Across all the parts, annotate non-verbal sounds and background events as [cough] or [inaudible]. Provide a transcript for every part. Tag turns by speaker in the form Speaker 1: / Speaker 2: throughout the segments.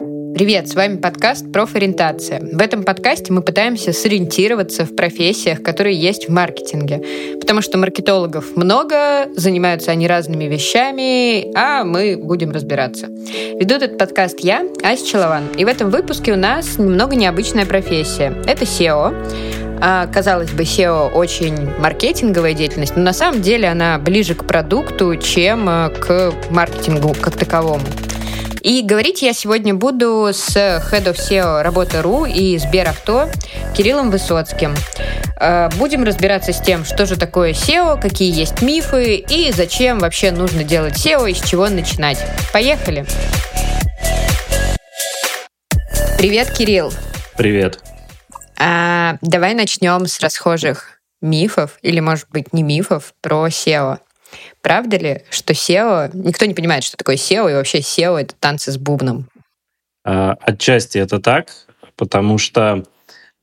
Speaker 1: Привет, с вами подкаст «Профориентация». В этом подкасте мы пытаемся сориентироваться в профессиях, которые есть в маркетинге. Потому что маркетологов много, занимаются они разными вещами, а мы будем разбираться. Веду этот подкаст я, Ася Челован. И в этом выпуске у нас немного необычная профессия. Это SEO. А, казалось бы, SEO очень маркетинговая деятельность, но на самом деле она ближе к продукту, чем э, к маркетингу как таковому. И говорить я сегодня буду с Head of SEO Работа.ру и Сберавто Кириллом Высоцким. Э, будем разбираться с тем, что же такое SEO, какие есть мифы и зачем вообще нужно делать SEO и с чего начинать. Поехали! Привет, Кирилл!
Speaker 2: Привет!
Speaker 1: А, давай начнем с расхожих мифов, или, может быть, не мифов, про SEO. Правда ли, что SEO... Никто не понимает, что такое SEO, и вообще SEO — это танцы с бубном?
Speaker 2: А, отчасти это так, потому что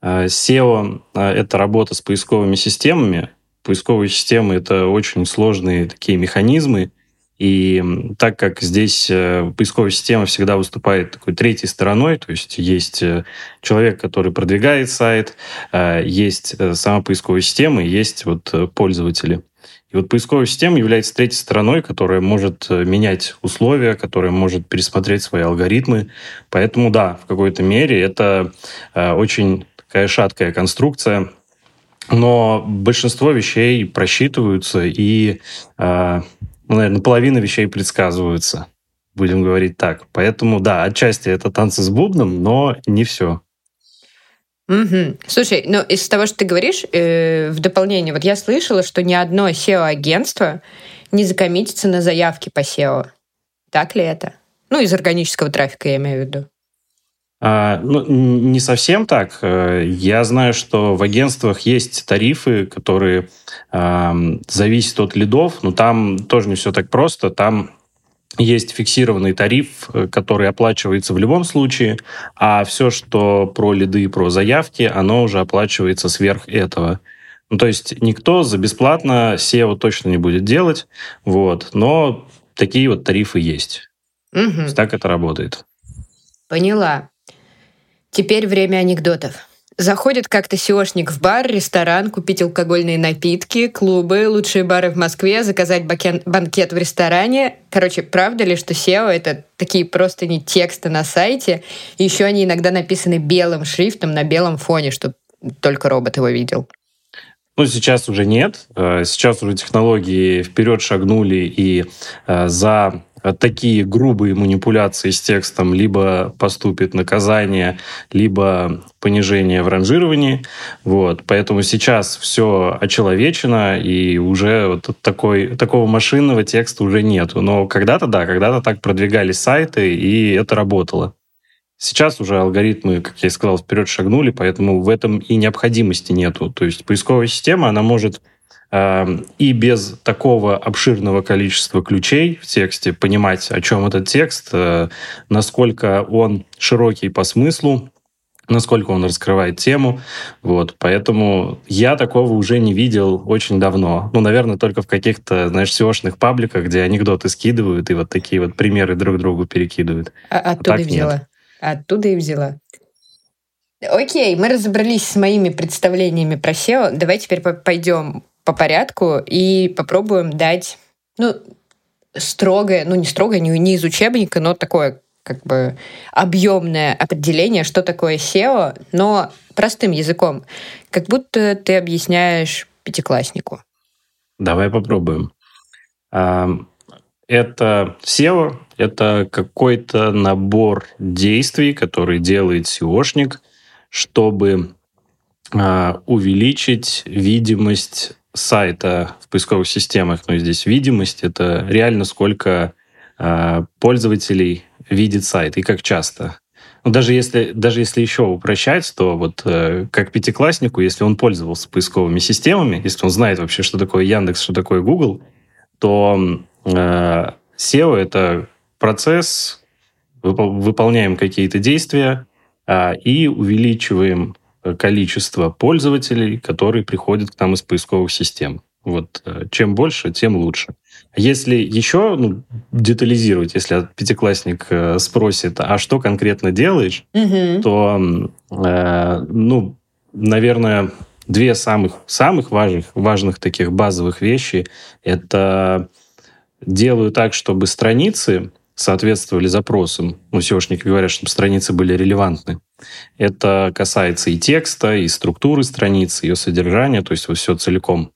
Speaker 2: а, SEO а, — это работа с поисковыми системами. Поисковые системы — это очень сложные такие механизмы, и так как здесь э, поисковая система всегда выступает такой третьей стороной, то есть есть э, человек, который продвигает сайт, есть э, сама поисковая система, есть вот пользователи. И вот поисковая система является третьей стороной, которая может э, менять условия, которая может пересмотреть свои алгоритмы. Поэтому да, в какой-то мере это э, очень такая шаткая конструкция, но большинство вещей просчитываются и, э, ну, наверное, половина вещей предсказываются, будем говорить так. Поэтому да, отчасти это танцы с бубном, но не все.
Speaker 1: Угу. Слушай, ну из того, что ты говоришь, э, в дополнение, вот я слышала, что ни одно SEO-агентство не закоммитится на заявки по SEO. Так ли это? Ну, из органического трафика я имею в виду.
Speaker 2: А, ну, не совсем так. Э, я знаю, что в агентствах есть тарифы, которые э, зависят от лидов, но там тоже не все так просто. Там есть фиксированный тариф, э, который оплачивается в любом случае, а все, что про лиды и про заявки, оно уже оплачивается сверх этого. Ну, то есть никто за бесплатно SEO точно не будет делать, вот, но такие вот тарифы есть. Угу. так это работает.
Speaker 1: Поняла. Теперь время анекдотов. Заходит как-то сеошник в бар, ресторан, купить алкогольные напитки, клубы, лучшие бары в Москве, заказать бакен, банкет в ресторане. Короче, правда ли, что SEO — это такие просто не тексты на сайте? Еще они иногда написаны белым шрифтом на белом фоне, чтобы только робот его видел.
Speaker 2: Ну, сейчас уже нет. Э, сейчас уже технологии вперед шагнули, и э, за такие грубые манипуляции с текстом либо поступит наказание, либо понижение в ранжировании. Вот. Поэтому сейчас все очеловечено, и уже вот такой, такого машинного текста уже нету. Но когда-то, да, когда-то так продвигались сайты, и это работало. Сейчас уже алгоритмы, как я и сказал, вперед шагнули, поэтому в этом и необходимости нету. То есть поисковая система, она может и без такого обширного количества ключей в тексте понимать, о чем этот текст, э, насколько он широкий по смыслу, насколько он раскрывает тему. Вот. Поэтому я такого уже не видел очень давно. Ну, наверное, только в каких-то, знаешь, SEO-шных пабликах, где анекдоты скидывают и вот такие вот примеры друг другу перекидывают.
Speaker 1: А, оттуда а и взяла. Нет. Оттуда и взяла. Окей, мы разобрались с моими представлениями про SEO. Давай теперь пойдем по порядку и попробуем дать, ну, строгое, ну, не строгое, не, не из учебника, но такое как бы объемное определение, что такое SEO, но простым языком, как будто ты объясняешь пятикласснику.
Speaker 2: Давай попробуем. Это SEO, это какой-то набор действий, который делает SEOшник, чтобы а, увеличить видимость сайта в поисковых системах, но здесь видимость, это реально сколько э, пользователей видит сайт и как часто. Ну, даже если, даже если еще упрощать, то вот э, как пятикласснику, если он пользовался поисковыми системами, если он знает вообще, что такое Яндекс, что такое Google, то э, SEO — это процесс, выполняем какие-то действия э, и увеличиваем количество пользователей, которые приходят к нам из поисковых систем. Вот э, чем больше, тем лучше. Если еще ну, детализировать, если пятиклассник э, спросит, а что конкретно делаешь, угу. то, э, ну, наверное, две самых, самых важных, важных таких базовых вещи – это делаю так, чтобы страницы соответствовали запросам. Ну, SEOшники говорят, чтобы страницы были релевантны. Это касается и текста, и структуры страницы, ее содержания, то есть вот все целиком.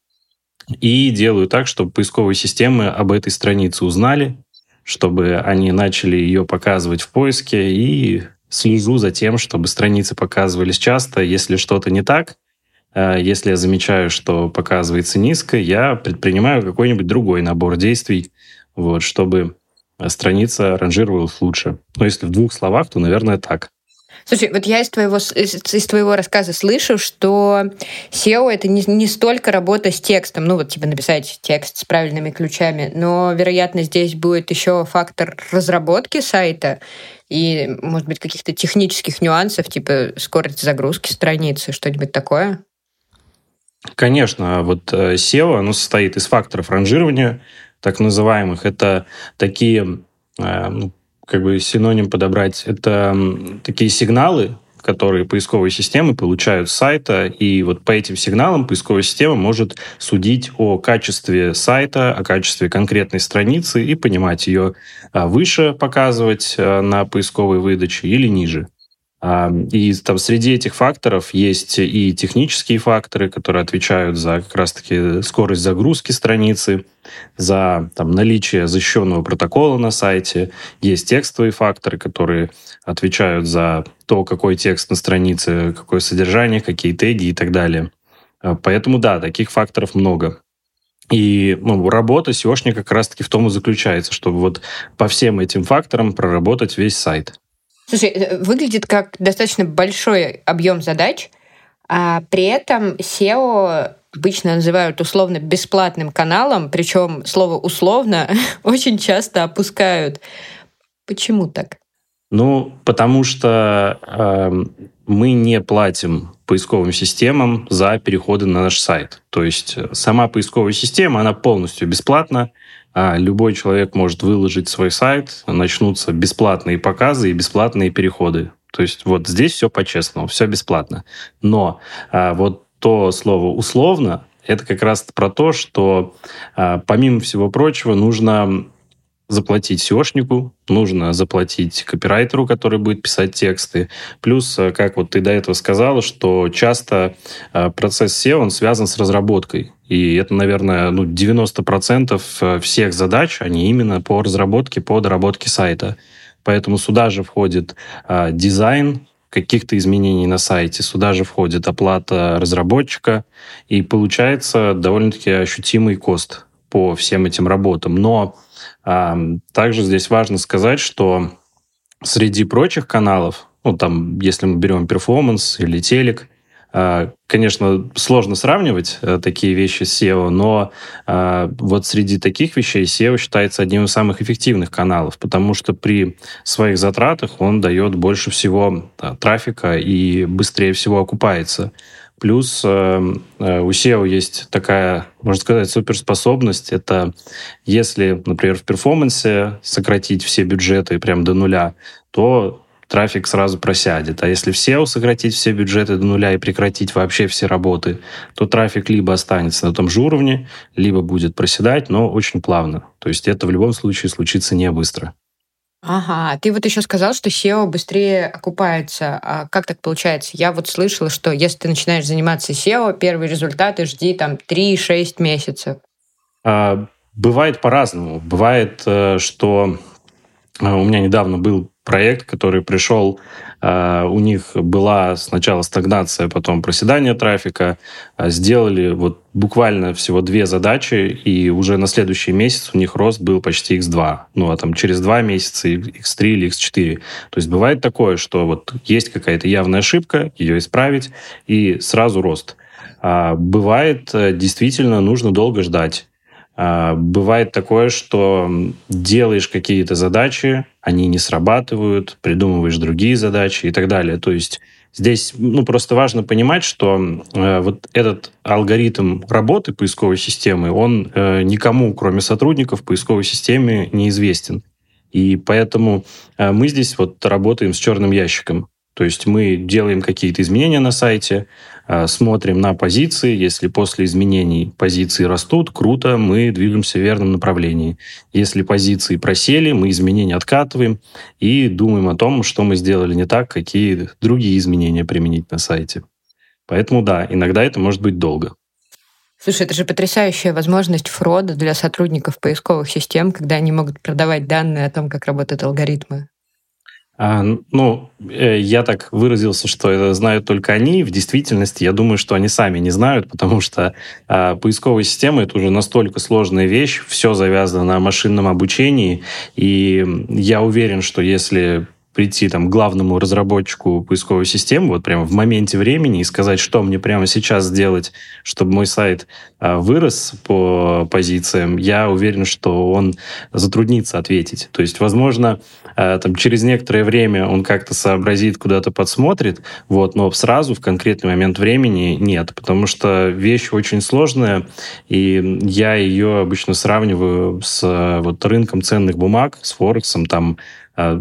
Speaker 2: И делаю так, чтобы поисковые системы об этой странице узнали, чтобы они начали ее показывать в поиске, и слежу за тем, чтобы страницы показывались часто. Если что-то не так, э, если я замечаю, что показывается низко, я предпринимаю какой-нибудь другой набор действий, вот, чтобы страница ранжировалась лучше. Но если в двух словах, то, наверное, так.
Speaker 1: Слушай, вот я из твоего, из, из твоего рассказа слышу, что SEO — это не, не столько работа с текстом, ну вот типа написать текст с правильными ключами, но, вероятно, здесь будет еще фактор разработки сайта и, может быть, каких-то технических нюансов, типа скорость загрузки страницы, что-нибудь такое?
Speaker 2: Конечно, вот э, SEO, оно состоит из факторов ранжирования, так называемых. Это такие, э, ну, как бы синоним подобрать, это такие сигналы, которые поисковые системы получают с сайта, и вот по этим сигналам поисковая система может судить о качестве сайта, о качестве конкретной страницы и понимать ее а, выше показывать э, на поисковой выдаче или ниже. И там среди этих факторов есть и технические факторы, которые отвечают за как раз-таки скорость загрузки страницы, за там, наличие защищенного протокола на сайте. Есть текстовые факторы, которые отвечают за то, какой текст на странице, какое содержание, какие теги и так далее. А, поэтому да, таких факторов много. И ну, работа SEOшника как раз-таки в том и заключается, чтобы вот по всем этим факторам проработать весь сайт.
Speaker 1: Слушай, э, выглядит как достаточно большой объем задач, а при этом SEO обычно называют условно бесплатным каналом, причем слово условно [laughs] очень часто опускают. Почему так?
Speaker 2: Ну, потому что э, мы не платим поисковым системам за переходы на наш сайт. То есть э, сама поисковая система, она полностью бесплатна, а любой человек может выложить свой сайт, начнутся бесплатные показы и бесплатные переходы. То есть вот здесь все по-честному, все бесплатно. Но а, вот то слово «условно» — это как раз про то, что а, помимо всего прочего нужно заплатить SEOшнику, нужно заплатить копирайтеру, который будет писать тексты. Плюс, э, как вот ты до этого сказала, что часто э, процесс SEO, он связан с разработкой. И это, наверное, ну, 90% э, всех задач, они именно по разработке, по доработке сайта. Поэтому сюда же входит а, дизайн, каких-то изменений на сайте. Сюда же входит оплата разработчика, и получается довольно-таки ощутимый cost по всем этим работам. Но также здесь важно сказать, что среди прочих каналов, ну, там, если мы берем performance или телек, Конечно, сложно сравнивать э, такие вещи с SEO, но а, вот среди таких вещей SEO считается одним из самых эффективных каналов, потому что при своих затратах он дает больше всего трафика и быстрее всего окупается. Плюс э, э, у SEO есть такая, можно сказать, суперспособность. Это если, например, в перформансе сократить все бюджеты прям до нуля, то трафик сразу просядет. А если в SEO сократить все бюджеты до нуля и прекратить вообще все работы, то трафик либо останется на том же уровне, либо будет проседать, но очень плавно. То есть это в любом случае случится не быстро.
Speaker 1: Ага, ты вот еще сказал, что SEO быстрее окупается. А как так получается? Я вот слышала, что если ты начинаешь заниматься SEO, первые результаты жди там 3-6 месяцев.
Speaker 2: А, бывает по-разному. Бывает, э, что у меня недавно был проект, который пришел а, у них была сначала стагнация, потом проседание трафика. А, сделали вот буквально всего две задачи, и уже на следующий месяц у них рост был почти x2. Ну, а там через два месяца x3 или x4. То есть бывает такое, что вот есть какая-то явная ошибка, ее исправить, и сразу рост. А бывает, э, действительно, нужно долго ждать. А, бывает такое, что делаешь какие-то задачи, они не срабатывают, придумываешь другие задачи и так далее. То есть Здесь ну, просто важно понимать, что э, вот этот алгоритм работы поисковой системы, он э, никому, кроме сотрудников поисковой системы, неизвестен. И поэтому э, мы здесь вот работаем с черным ящиком. То есть мы делаем какие-то изменения на сайте, э, смотрим на позиции. Если после изменений позиции растут, круто, мы двигаемся в верном направлении. Если позиции просели, мы изменения откатываем и думаем о том, что мы сделали не так, какие другие изменения применить на сайте. Поэтому да, иногда это может быть долго.
Speaker 1: Слушай, это же потрясающая возможность фрода для сотрудников поисковых систем, когда они могут продавать данные о том, как работают алгоритмы.
Speaker 2: А, ну, э, я так выразился, что это знают только они. В действительности, я думаю, что они сами не знают, потому что а, поисковая система — это уже настолько сложная вещь, все завязано на машинном обучении, и я уверен, что если прийти там, к главному разработчику поисковой системы вот прямо в моменте времени и сказать, что мне прямо сейчас сделать, чтобы мой сайт а, вырос по позициям, я уверен, что он затруднится ответить. То есть, возможно, а, там, через некоторое время он как-то сообразит, куда-то подсмотрит, вот, но сразу в конкретный момент времени нет, потому что вещь очень сложная, и я ее обычно сравниваю с вот, рынком ценных бумаг, с Форексом, там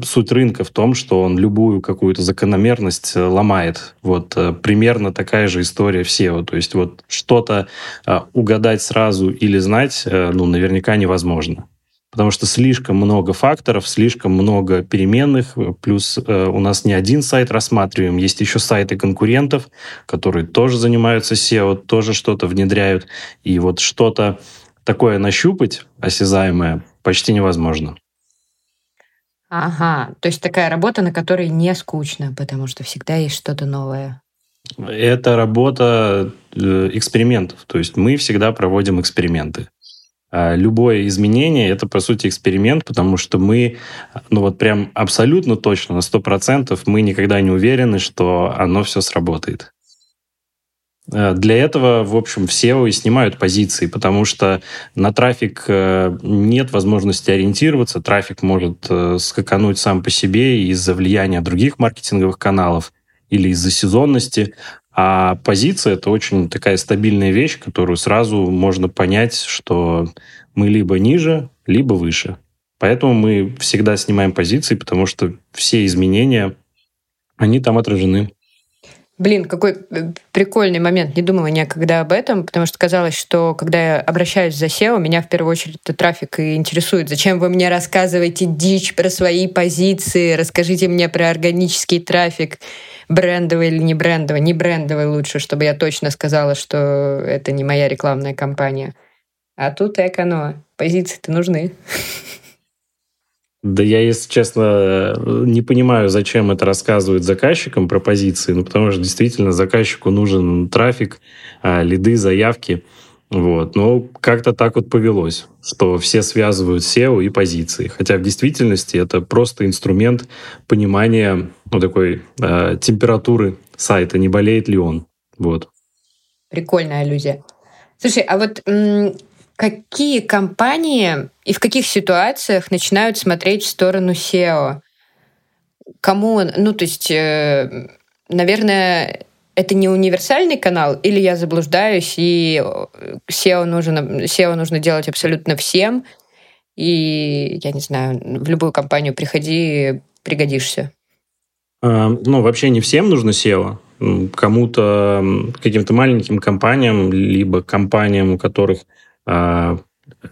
Speaker 2: суть рынка в том, что он любую какую-то закономерность э, ломает. Вот э, примерно такая же история в SEO. То есть вот что-то а, угадать сразу или знать, э, ну, наверняка невозможно. Потому что слишком много факторов, слишком много переменных, плюс у нас не один сайт рассматриваем, есть еще сайты конкурентов, которые тоже занимаются SEO, тоже что-то внедряют. И вот что-то такое нащупать, осязаемое, почти невозможно.
Speaker 1: Ага, то есть такая работа, на которой не скучно, потому что всегда есть что-то новое.
Speaker 2: Это работа э, экспериментов. То есть мы всегда проводим эксперименты. А любое изменение — это, по сути, эксперимент, потому что мы, ну вот прям абсолютно точно, на 100% мы никогда не уверены, что оно все сработает. Э, для этого, в общем, все и снимают позиции, потому что на трафик э, нет возможности ориентироваться, трафик может э, скакануть сам по себе из-за влияния других маркетинговых каналов или из-за сезонности, а позиция — это очень такая стабильная вещь, которую сразу можно понять, что мы либо ниже, либо выше. Поэтому мы всегда снимаем позиции, потому что все изменения, они там отражены.
Speaker 1: Блин, какой э, прикольный момент. Не думала никогда об этом, потому что казалось, что когда я обращаюсь за SEO, меня в первую очередь это трафик и интересует. Зачем вы мне рассказываете дичь про свои позиции? Расскажите мне про органический трафик. Брендовый или не брендовый? Не брендовый лучше, чтобы я точно сказала, что это не моя рекламная кампания. А тут эконо. Позиции-то нужны. [laughs]
Speaker 2: Да я, если честно, не понимаю, зачем это рассказывают заказчикам про позиции, ну, потому что действительно заказчику нужен трафик, а, лиды, заявки. Вот. Но как-то так вот повелось, что все связывают SEO и позиции. Хотя в действительности это просто инструмент понимания ну, такой э, температуры сайта, не болеет ли он. Вот.
Speaker 1: Прикольная аллюзия. Слушай, а вот Какие компании и в каких ситуациях начинают смотреть в сторону SEO? Кому, ну то есть, э, наверное, это не универсальный канал, или я заблуждаюсь, и SEO нужно, SEO нужно делать абсолютно всем, и, я не знаю, в любую компанию приходи, пригодишься.
Speaker 2: А, ну, вообще не всем нужно SEO. Кому-то, каким-то маленьким компаниям, либо компаниям, у которых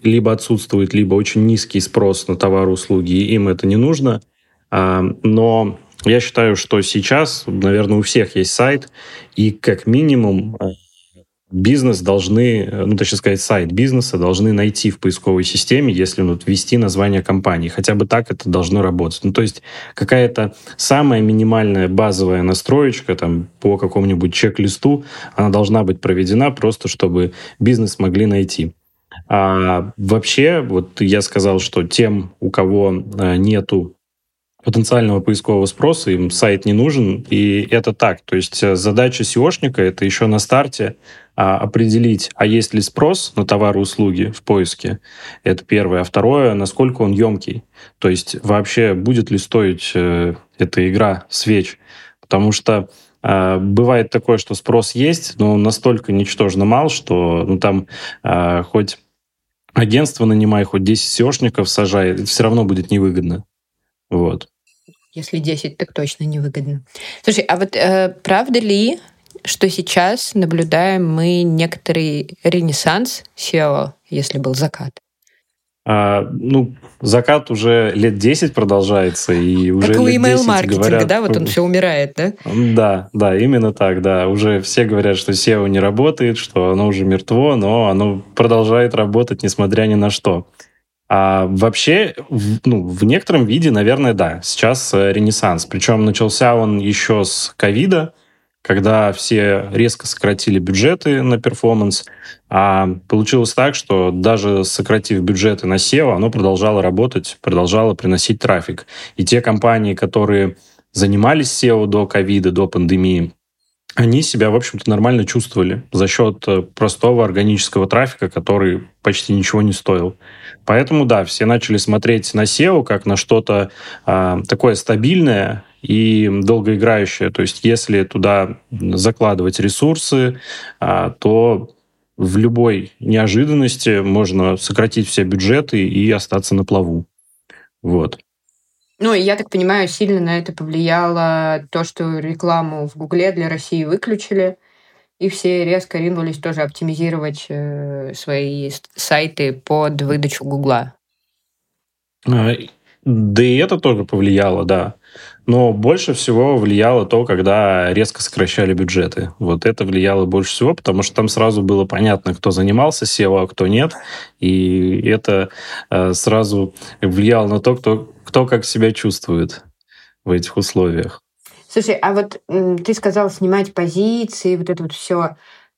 Speaker 2: либо отсутствует, либо очень низкий спрос на товары услуги, и им это не нужно. А, но я считаю, что сейчас, наверное, у всех есть сайт, и как минимум э, бизнес должны, ну, точнее сказать, сайт бизнеса должны найти в поисковой системе, если ну, ввести название компании. Хотя бы так это должно работать. Ну, то есть какая-то самая минимальная базовая настроечка там, по какому-нибудь чек-листу, она должна быть проведена просто, чтобы бизнес могли найти. А вообще, вот я сказал, что тем, у кого э, нету потенциального поискового спроса, им сайт не нужен, и это так. То есть э, задача SEOшника — это еще на старте а, определить, а есть ли спрос на товары и услуги в поиске. Это первое. А второе, насколько он емкий. То есть вообще будет ли стоить э, эта игра свеч. Потому что э, бывает такое, что спрос есть, но настолько ничтожно мал, что ну, там э, хоть агентство нанимай, хоть 10 SEOшников сажай, все равно будет невыгодно. Вот.
Speaker 1: Если 10, так точно невыгодно. Слушай, а вот э, правда ли, что сейчас наблюдаем мы некоторый ренессанс SEO, если был закат?
Speaker 2: А, ну, закат уже лет 10 продолжается, и уже
Speaker 1: как у
Speaker 2: email-маркетинга,
Speaker 1: говорят... да? Вот он все умирает, да?
Speaker 2: Да, да, именно так, да. Уже все говорят, что SEO не работает, что оно уже мертво, но оно продолжает работать, несмотря ни на что. А вообще, в, ну, в некотором виде, наверное, да, сейчас э, ренессанс. Причем начался он еще с ковида, когда все резко сократили бюджеты на перформанс, а получилось так, что даже сократив бюджеты на SEO, оно продолжало работать, продолжало приносить трафик. И те компании, которые занимались SEO до ковида, до пандемии, они себя, в общем-то, нормально чувствовали за счет э, простого органического трафика, который почти ничего не стоил. Поэтому, да, все начали смотреть на SEO как на что-то а, такое стабильное и долгоиграющее. То есть, если туда закладывать ресурсы, а, то в любой неожиданности можно сократить все бюджеты и остаться на плаву. Вот.
Speaker 1: Ну, я так понимаю, сильно на это повлияло то, что рекламу в Гугле для России выключили, и все резко ринулись тоже оптимизировать э, свои сайты под выдачу Гугла.
Speaker 2: А, да и это тоже повлияло, да. Но больше всего влияло то, когда резко сокращали бюджеты. Вот это влияло больше всего, потому что там сразу было понятно, кто занимался SEO, а кто нет. И это э, сразу влияло на то, кто, кто как себя чувствует в этих условиях.
Speaker 1: Слушай, а вот ты сказал снимать позиции, вот это вот все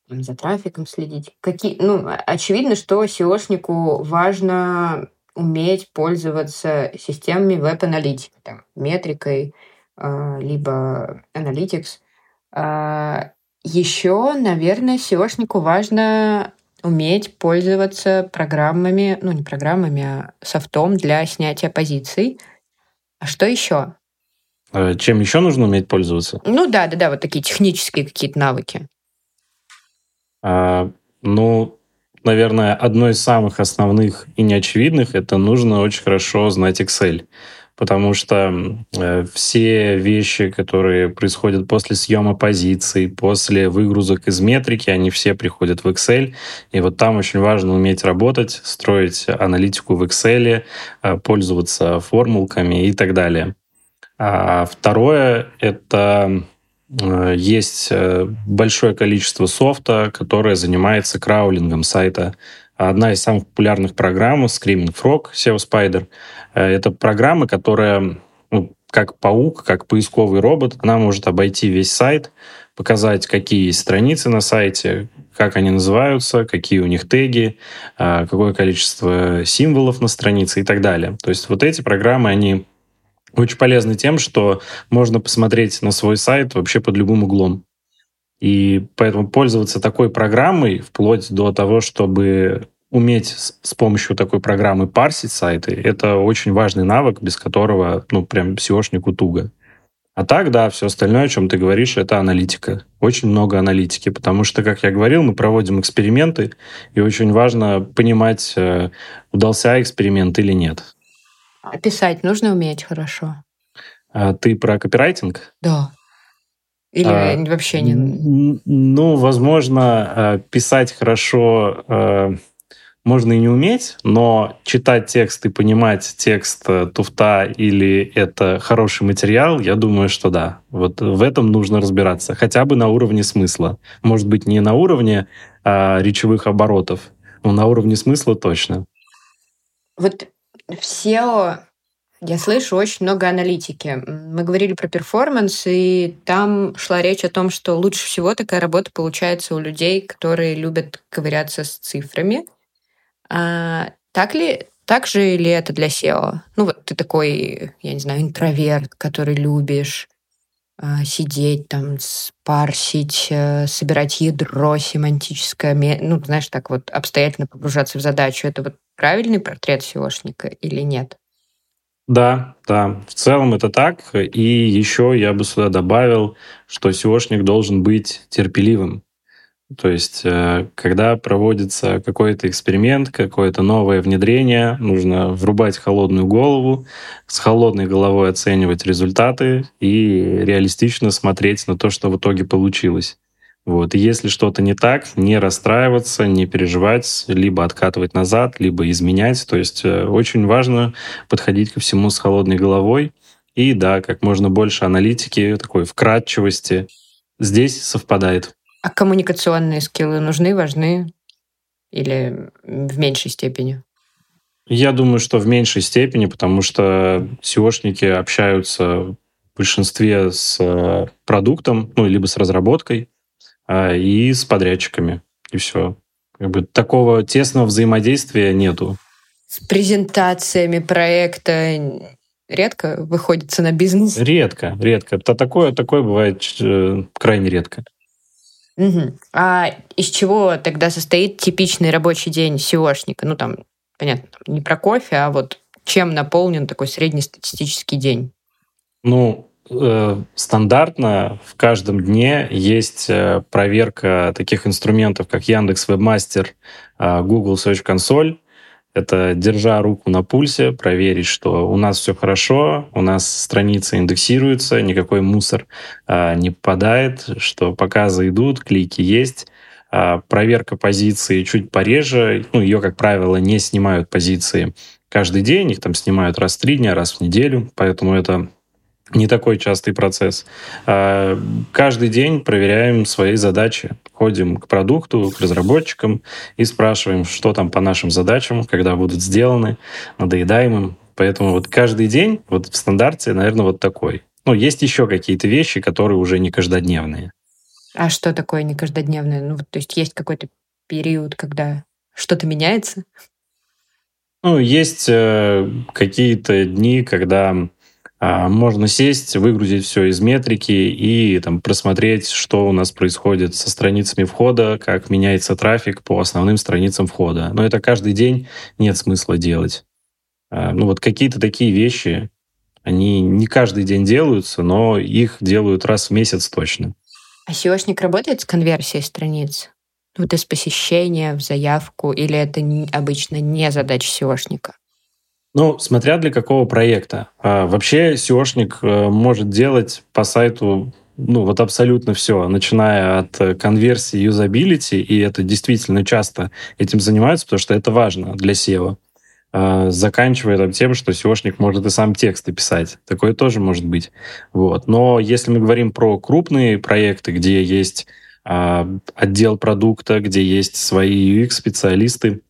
Speaker 1: за трафиком следить. Какие, ну, очевидно, что SEOшнику важно уметь пользоваться системами веб-аналитики, там, метрикой, э, либо Analytics. А еще, наверное, SEOшнику важно уметь пользоваться программами, ну не программами, а софтом для снятия позиций. А что еще?
Speaker 2: А чем еще нужно уметь пользоваться?
Speaker 1: Ну да, да, да, вот такие технические какие-то навыки.
Speaker 2: А, ну, наверное, одно из самых основных и неочевидных, это нужно очень хорошо знать Excel. Потому что э, все вещи, которые происходят после съема позиций, после выгрузок из метрики, они все приходят в Excel. И вот там очень важно уметь работать, строить аналитику в Excel, э, пользоваться формулками и так далее. А второе — это есть э, большое количество софта, которое занимается краулингом сайта. Одна из самых популярных программ Screaming Frog, SEO Spider. Э, это программа, которая ну, как паук, как поисковый робот, она может обойти весь сайт, показать, какие есть страницы на сайте, как они называются, какие у них теги, какое количество символов на странице и так далее. То есть вот эти программы, они очень полезны тем, что можно посмотреть на свой сайт вообще под любым углом. И поэтому пользоваться такой программой, вплоть до того, чтобы уметь с помощью такой программы парсить сайты, это очень важный навык, без которого, ну, прям SEOшнику туго. А так, да, все остальное, о чем ты говоришь, это аналитика. Очень много аналитики, потому что, как я говорил, мы проводим эксперименты, и очень важно понимать, э, удался эксперимент или нет.
Speaker 1: А писать нужно уметь хорошо.
Speaker 2: А ты про копирайтинг?
Speaker 1: Да. Или а, вообще не...
Speaker 2: Ну, возможно, э, писать хорошо э, можно и не уметь, но читать текст и понимать текст э, туфта или это хороший материал, я думаю, что да. Вот в этом нужно разбираться, хотя бы на уровне смысла. Может быть, не на уровне а, речевых оборотов, но на уровне смысла точно.
Speaker 1: Вот в SEO я слышу очень много аналитики. Мы говорили про перформанс, и там шла речь о том, что лучше всего такая работа получается у людей, которые любят ковыряться с цифрами. А, так ли, так же ли это для SEO? Ну вот ты такой, я не знаю, интроверт, который любишь а, сидеть там, парсить, э, собирать ядро семантическое, ну, знаешь, так вот обстоятельно погружаться в задачу. Это вот правильный портрет SEOшника или нет?
Speaker 2: Да, да, в целом это так. И еще я бы сюда добавил, что SEOшник должен быть терпеливым. То есть, э, когда проводится какой-то эксперимент, какое-то новое внедрение, нужно врубать холодную голову, с холодной головой оценивать результаты и реалистично смотреть на то, что в итоге получилось. Вот. И если что-то не так, не расстраиваться, не переживать, либо откатывать назад, либо изменять. То есть э, очень важно подходить ко всему с холодной головой. И да, как можно больше аналитики, такой вкрадчивости. Здесь совпадает.
Speaker 1: А коммуникационные скиллы нужны, важны или в меньшей степени?
Speaker 2: Я думаю, что в меньшей степени, потому что SEOшники общаются в большинстве с э, продуктом, ну, либо с разработкой, и с подрядчиками. И все. Как бы такого тесного взаимодействия нету.
Speaker 1: С презентациями проекта редко выходится на бизнес?
Speaker 2: Редко, редко. Это такое, такое бывает э, крайне редко.
Speaker 1: Угу. А из чего тогда состоит типичный рабочий день SEOшника? Ну, там, понятно, не про кофе, а вот чем наполнен такой среднестатистический день?
Speaker 2: Ну, стандартно в каждом дне есть э, проверка таких инструментов, как Яндекс Вебмастер, э, Google Search Console, это держа руку на пульсе, проверить, что у нас все хорошо, у нас страница индексируется, никакой мусор а, не попадает, что показы идут, клики есть. А, проверка позиции чуть пореже, ну, ее, как правило, не снимают позиции каждый день, их там снимают раз в три дня, раз в неделю, поэтому это не такой частый процесс. А, каждый день проверяем свои задачи. Ходим к продукту, к разработчикам и спрашиваем, что там по нашим задачам, когда будут сделаны, надоедаем им. Поэтому вот каждый день вот в стандарте, наверное, вот такой. Ну, есть еще какие-то вещи, которые уже не каждодневные.
Speaker 1: А что такое не каждодневное? Ну, то есть есть какой-то период, когда что-то меняется?
Speaker 2: Ну, есть э, какие-то дни, когда можно сесть, выгрузить все из метрики и там, просмотреть, что у нас происходит со страницами входа, как меняется трафик по основным страницам входа. Но это каждый день нет смысла делать. А, ну вот какие-то такие вещи, они не каждый день делаются, но их делают раз в месяц точно.
Speaker 1: А SEOшник работает с конверсией страниц? Вот из посещения в заявку, или это обычно не задача SEOшника?
Speaker 2: Ну, смотря для какого проекта. А, вообще SEOшник э, может делать по сайту ну, вот абсолютно все, начиная от конверсии, юзабилити, и это действительно часто этим занимаются, потому что это важно для SEO, а, заканчивая там тем, что SEOшник может и сам тексты писать. Такое тоже может быть. Вот. Но если мы говорим про крупные проекты, где есть а, отдел продукта, где есть свои UX-специалисты,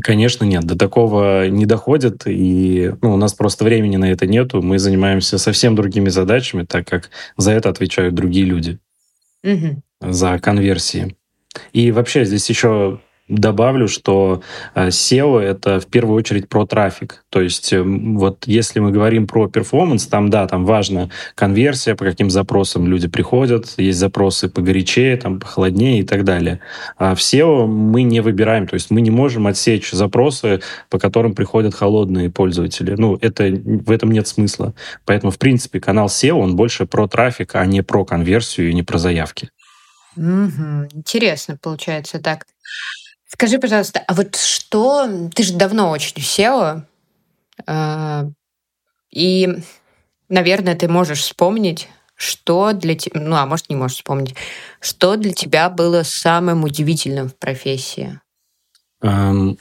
Speaker 2: Конечно, нет, до такого не доходит, и ну, у нас просто времени на это нету. Мы занимаемся совсем другими задачами, так как за это отвечают другие люди, угу. за конверсии. И вообще здесь еще Добавлю, что э, SEO — это в первую очередь про трафик. То есть э, вот если мы говорим про перформанс, там, да, там важна конверсия, по каким запросам люди приходят, есть запросы погорячее, там, похолоднее и так далее. А в SEO мы не выбираем, то есть мы не можем отсечь запросы, по которым приходят холодные пользователи. Ну, это, в этом нет смысла. Поэтому, в принципе, канал SEO, он больше про трафик, а не про конверсию и не про заявки.
Speaker 1: Угу. Интересно, получается так. Скажи, пожалуйста, а вот что... Ты же давно очень SEO, э, и, наверное, ты можешь вспомнить, что для тебя... Ну, а может, не можешь вспомнить. Что для тебя было самым удивительным в профессии?
Speaker 2: Эм,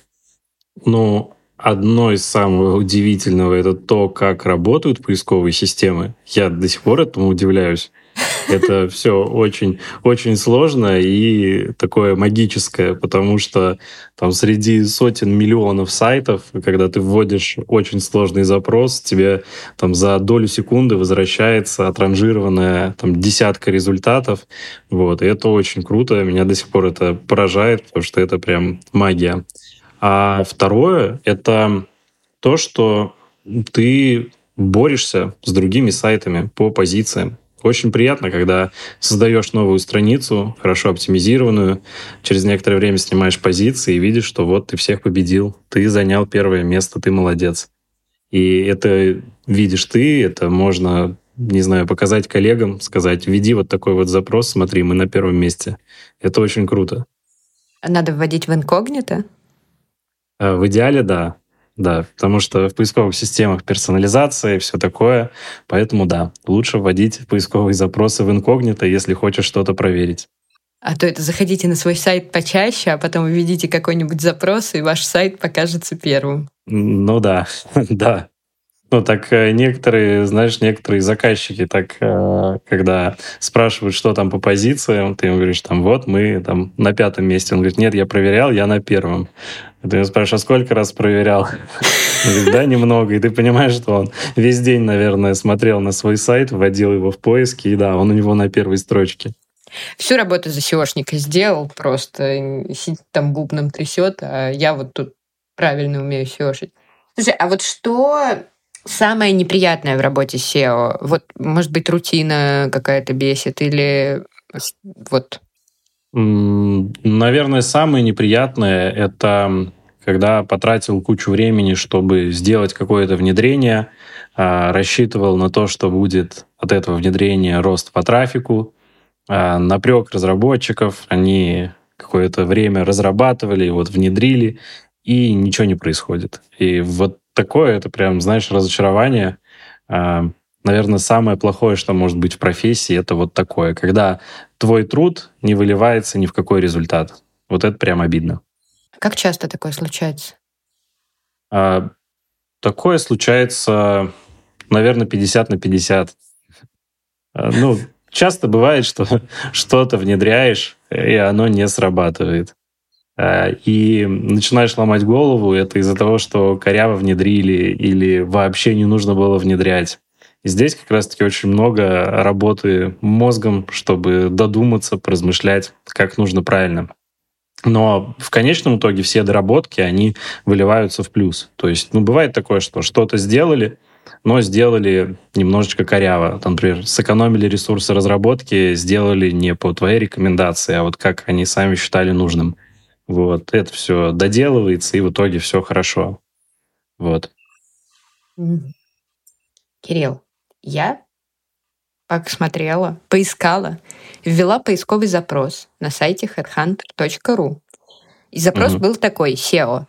Speaker 2: ну, одно из самого удивительного — это то, как работают поисковые системы. Я до сих пор этому удивляюсь. Это все очень, очень сложно и такое магическое, потому что там среди сотен миллионов сайтов, когда ты вводишь очень сложный запрос, тебе там за долю секунды возвращается отранжированная там десятка результатов. Вот, и это очень круто. Меня до сих пор это поражает, потому что это прям магия. А второе — это то, что ты борешься с другими сайтами по позициям. Очень приятно, когда создаешь новую страницу, хорошо оптимизированную, через некоторое время снимаешь позиции и видишь, что вот ты всех победил, ты занял первое место, ты молодец. И это видишь ты, это можно, не знаю, показать коллегам, сказать, введи вот такой вот запрос, смотри, мы на первом месте. Это очень круто.
Speaker 1: Надо вводить в инкогнито?
Speaker 2: А, в идеале, да. Да, потому что в поисковых системах персонализация и все такое. Поэтому да, лучше вводить поисковые запросы в инкогнито, если хочешь что-то проверить.
Speaker 1: А то это заходите на свой сайт почаще, а потом введите какой-нибудь запрос, и ваш сайт покажется первым.
Speaker 2: Ну да, [laughs] да. Ну, так э, некоторые, знаешь, некоторые заказчики, так, э, когда спрашивают, что там по позициям, ты им говоришь, там, вот, мы там на пятом месте. Он говорит, нет, я проверял, я на первом. И ты спрашиваешь, а сколько раз проверял? Он говорит, да, немного. И ты понимаешь, что он весь день, наверное, смотрел на свой сайт, вводил его в поиски, и да, он у него на первой строчке.
Speaker 1: Всю работу за SEOшника сделал, просто сидит там бубном трясет, а я вот тут правильно умею SEOшить. Слушай, а вот что Самое неприятное в работе SEO? Вот, может быть, рутина какая-то бесит или вот?
Speaker 2: Наверное, самое неприятное — это когда потратил кучу времени, чтобы сделать какое-то внедрение, а, рассчитывал на то, что будет от этого внедрения рост по трафику, а, напрек разработчиков, они какое-то время разрабатывали, вот внедрили, и ничего не происходит. И вот такое, это прям, знаешь, разочарование. А, наверное, самое плохое, что может быть в профессии, это вот такое, когда твой труд не выливается ни в какой результат. Вот это прям обидно.
Speaker 1: Как часто такое случается?
Speaker 2: А, такое случается, наверное, 50 на 50. А, ну, часто бывает, что [laughs] что-то внедряешь, и оно не срабатывает. Э, и начинаешь ломать голову, это из-за того, что коряво внедрили или вообще не нужно было внедрять. И здесь как раз-таки очень много работы мозгом, чтобы додуматься, поразмышлять, как нужно правильно. Но в конечном итоге все доработки, они выливаются в плюс. То есть, ну, бывает такое, что что-то сделали, но сделали немножечко коряво. Там, например, сэкономили ресурсы разработки, сделали не по твоей рекомендации, а вот как они сами считали нужным. Вот, это все доделывается, и в итоге все хорошо. Вот.
Speaker 1: Кирилл, я посмотрела, поискала, ввела поисковый запрос на сайте headhunter.ru. И запрос угу. был такой, SEO.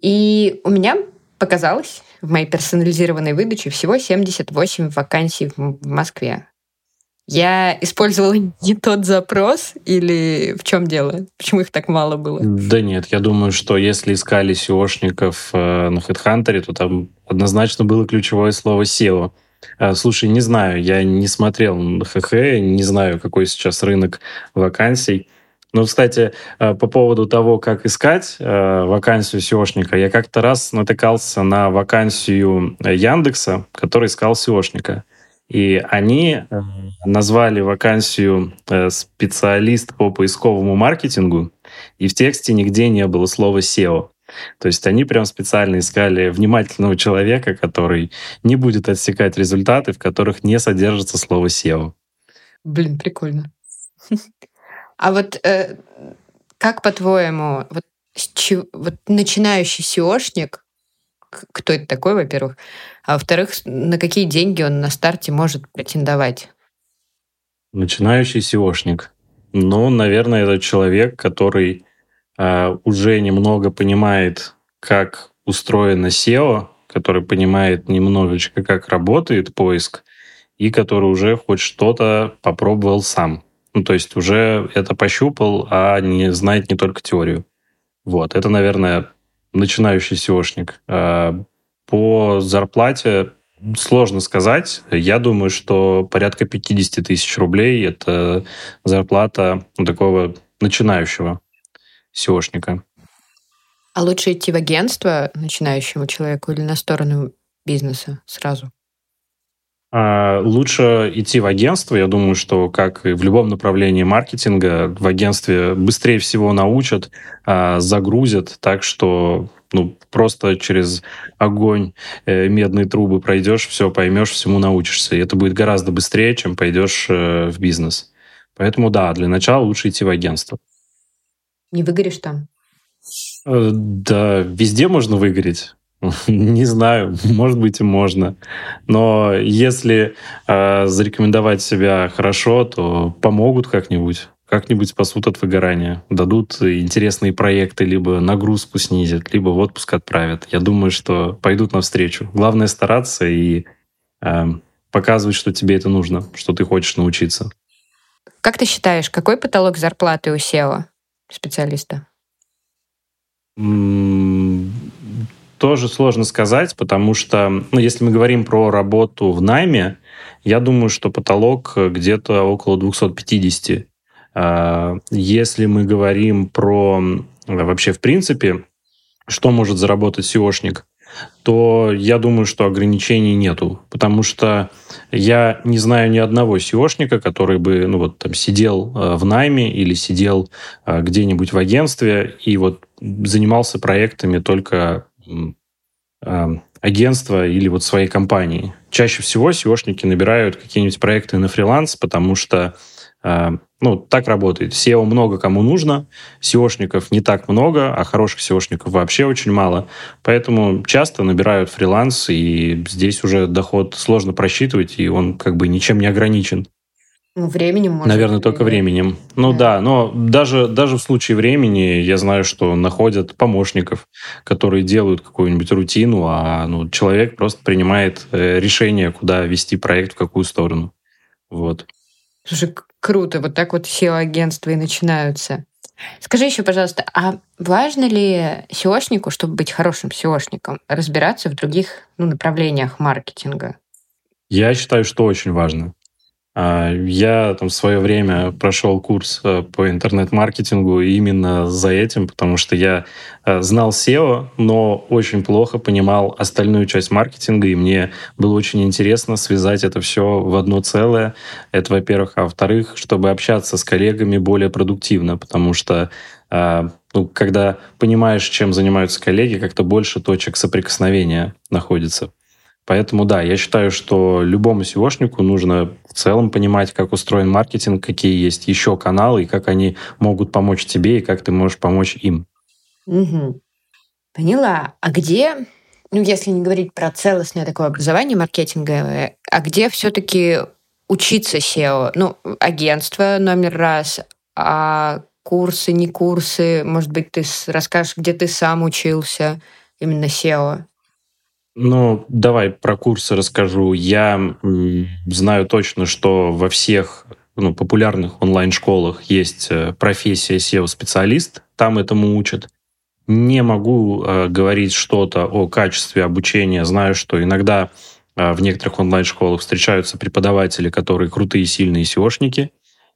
Speaker 1: И у меня показалось в моей персонализированной выдаче всего 78 вакансий в Москве. Я использовала не тот запрос или в чем дело? Почему их так мало было?
Speaker 2: Да нет, я думаю, что если искали SEOшников э, на HeadHunter, то там однозначно было ключевое слово SEO. Э, слушай, не знаю, я не смотрел на ХХ, не знаю, какой сейчас рынок вакансий. Но, кстати, э, по поводу того, как искать вакансию SEOшника, я как-то раз натыкался на вакансию Яндекса, который искал SEOшника. И они э, назвали вакансию э, специалист по поисковому маркетингу, и в тексте нигде не было слова SEO. То есть они прям специально искали внимательного человека, который не будет отсекать результаты, в которых не содержится слово SEO.
Speaker 1: Блин, прикольно. А вот э, как по-твоему, вот, вот начинающий SEOшник, кто это такой, во-первых, а во-вторых, на какие деньги он на старте может претендовать?
Speaker 2: Начинающий SEOшник. Ну, наверное, это человек, который э, уже немного понимает, как устроено SEO, который понимает немножечко, как работает поиск, и который уже хоть что-то попробовал сам. Ну, то есть уже это пощупал, а не знает не только теорию. Вот, это, наверное, начинающий SEOшник. А, по зарплате сложно сказать. Я думаю, что порядка 50 тысяч рублей – это зарплата такого начинающего SEOшника.
Speaker 1: А лучше идти в агентство начинающему человеку или на сторону бизнеса сразу?
Speaker 2: А, лучше идти в агентство. Я думаю, что, как и в любом направлении маркетинга, в агентстве быстрее всего научат, а, загрузят так, что ну, просто через огонь э, медные трубы пройдешь, все поймешь, всему научишься. И это будет гораздо быстрее, чем пойдешь э, в бизнес. Поэтому да, для начала лучше идти в агентство.
Speaker 1: Не выгоришь там?
Speaker 2: Э, да, везде можно выгореть. [laughs] Не знаю, [laughs] может быть и можно. Но если э, зарекомендовать себя хорошо, то помогут как-нибудь. Как-нибудь спасут от выгорания. Дадут интересные проекты, либо нагрузку снизят, либо в отпуск отправят. Я думаю, что пойдут навстречу. Главное стараться и э, показывать, что тебе это нужно, что ты хочешь научиться.
Speaker 1: Как ты считаешь, какой потолок зарплаты у SEO специалиста?
Speaker 2: Тоже сложно сказать, потому что, ну, если мы говорим про работу в найме, я думаю, что потолок где-то около 250. А, если мы говорим про вообще в принципе, что может заработать SEOшник, то я думаю, что ограничений нету, потому что я не знаю ни одного SEOшника, который бы ну, вот, там, сидел э, в найме или сидел э, где-нибудь в агентстве и вот занимался проектами только э, агентства или вот своей компании. Чаще всего SEOшники набирают какие-нибудь проекты на фриланс, потому что ну, так работает. SEO много кому нужно, SEOшников не так много, а хороших SEOшников вообще очень мало. Поэтому часто набирают фриланс, и здесь уже доход сложно просчитывать, и он как бы ничем не ограничен.
Speaker 1: Ну, временем, может
Speaker 2: Наверное, только временем. Ну да. да, но даже, даже в случае времени я знаю, что находят помощников, которые делают какую-нибудь рутину, а ну, человек просто принимает э, решение, куда вести проект, в какую сторону. Вот.
Speaker 1: Слушай, круто, вот так вот SEO-агентства и начинаются. Скажи еще, пожалуйста, а важно ли SEOшнику, чтобы быть хорошим SEOшником, разбираться в других ну, направлениях маркетинга?
Speaker 2: Я считаю, что очень важно. А, я там в свое время прошел курс э, по интернет-маркетингу именно за этим, потому что я э, знал SEO, но очень плохо понимал остальную часть маркетинга, и мне было очень интересно связать это все в одно целое. Это, во-первых. А во-вторых, чтобы общаться с коллегами более продуктивно, потому что э, ну, когда понимаешь, чем занимаются коллеги, как-то больше точек соприкосновения находится. Поэтому да, я считаю, что любому SEOшнику нужно в целом понимать, как устроен маркетинг, какие есть еще каналы, и как они могут помочь тебе, и как ты можешь помочь им.
Speaker 1: Угу. Поняла. А где, ну, если не говорить про целостное такое образование маркетинговое, а где все-таки учиться SEO? Ну, агентство номер раз, а курсы, не курсы, может быть, ты расскажешь, где ты сам учился именно SEO?
Speaker 2: Ну, давай про курсы расскажу. Я знаю точно, что во всех ну, популярных онлайн-школах есть э, профессия SEO-специалист, там этому учат. Не могу э, говорить что-то о качестве обучения. Знаю, что иногда э, в некоторых онлайн-школах встречаются преподаватели, которые крутые, сильные SEOшники.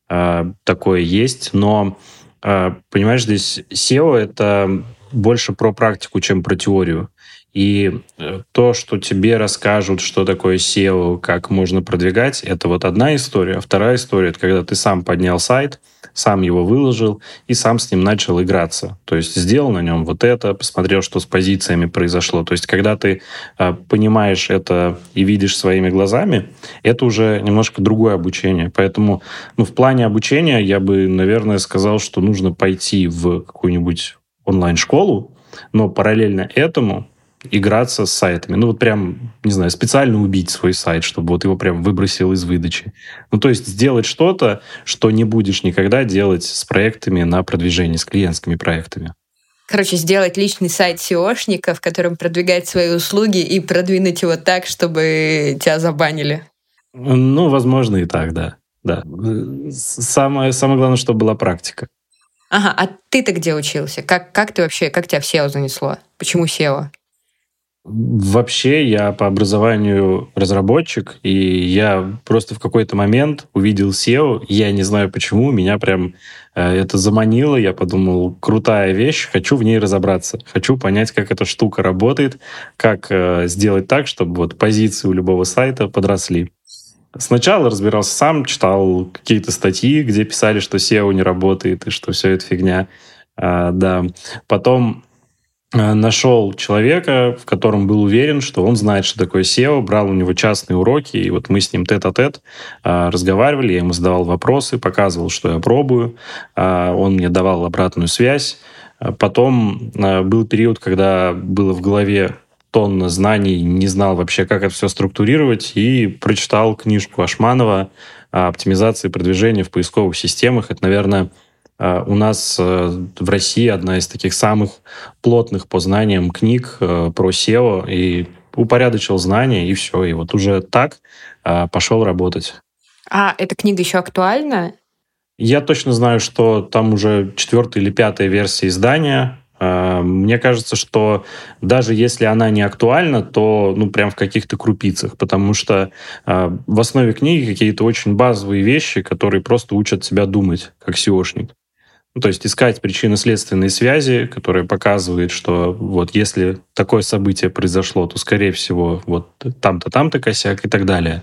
Speaker 2: Э, такое есть, но, э, понимаешь, здесь SEO — это больше про практику, чем про теорию. И э, то, что тебе расскажут, что такое SEO, как можно продвигать, это вот одна история. А вторая история — это когда ты сам поднял сайт, сам его выложил и сам с ним начал играться. То есть сделал на нем вот это, посмотрел, что с позициями произошло. То есть когда ты э, понимаешь это и видишь своими глазами, это уже немножко другое обучение. Поэтому ну, в плане обучения я бы, наверное, сказал, что нужно пойти в какую-нибудь онлайн-школу, но параллельно этому играться с сайтами. Ну, вот прям, не знаю, специально убить свой сайт, чтобы вот его прям выбросил из выдачи. Ну, то есть сделать что-то, что не будешь никогда делать с проектами на продвижении, с клиентскими проектами.
Speaker 1: Короче, сделать личный сайт SEOшника, в котором продвигать свои услуги и продвинуть его так, чтобы тебя забанили.
Speaker 2: Ну, возможно, и так, да. да. Самое, самое главное, чтобы была практика.
Speaker 1: Ага, а ты-то где учился? Как, как ты вообще, как тебя в SEO занесло? Почему SEO?
Speaker 2: Вообще я по образованию разработчик, и я просто в какой-то момент увидел SEO, я не знаю почему, меня прям э, это заманило, я подумал, крутая вещь, хочу в ней разобраться, хочу понять, как эта штука работает, как э, сделать так, чтобы вот позиции у любого сайта подросли. Сначала разбирался сам, читал какие-то статьи, где писали, что SEO не работает и что все это фигня. А, да. Потом нашел человека, в котором был уверен, что он знает, что такое SEO, брал у него частные уроки, и вот мы с ним тет-а-тет э, разговаривали, я ему задавал вопросы, показывал, что я пробую, э, он мне давал обратную связь. Потом был период, когда было в голове тонн знаний, не знал вообще, как это все структурировать, и прочитал книжку Ашманова о оптимизации продвижения в поисковых системах. Это, наверное, э, у нас э, в России одна из таких самых плотных по знаниям книг про SEO, и упорядочил знания, и все. И вот уже так пошел работать.
Speaker 1: А эта книга еще актуальна?
Speaker 2: Я точно знаю, что там уже четвертая или пятая версия издания. Мне кажется, что даже если она не актуальна, то ну прям в каких-то крупицах, потому что э, в основе книги какие-то очень базовые вещи, которые просто учат себя думать как SEOшник. Ну, то есть искать причинно-следственные связи, которые показывают, что вот если такое событие произошло, то, скорее всего, вот там-то, там-то косяк и так далее.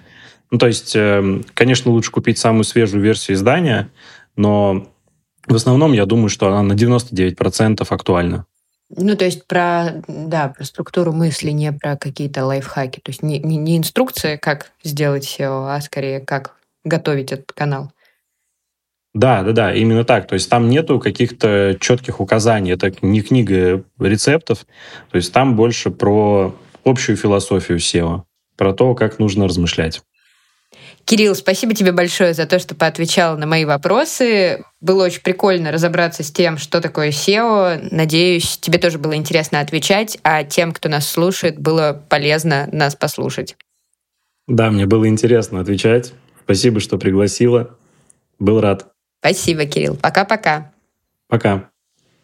Speaker 2: Ну, то есть, эм, конечно, лучше купить самую свежую версию издания, но в основном я думаю, что она на 99% актуальна.
Speaker 1: Ну, то есть про, да, про структуру мысли, не про какие-то лайфхаки. То есть не, не, не инструкция, как сделать SEO, а скорее как готовить этот канал.
Speaker 2: Да, да, да, именно так. То есть там нету каких-то четких указаний. Это не книга рецептов. То есть там больше про общую философию SEO, про то, как нужно размышлять.
Speaker 1: Кирилл, спасибо тебе большое за то, что поотвечал на мои вопросы. Было очень прикольно разобраться с тем, что такое SEO. Надеюсь, тебе тоже было интересно отвечать, а тем, кто нас слушает, было полезно нас послушать.
Speaker 2: Да, мне было интересно отвечать. Спасибо, что пригласила. Был рад.
Speaker 1: Спасибо, Кирилл. Пока-пока.
Speaker 2: Пока. -пока. Пока.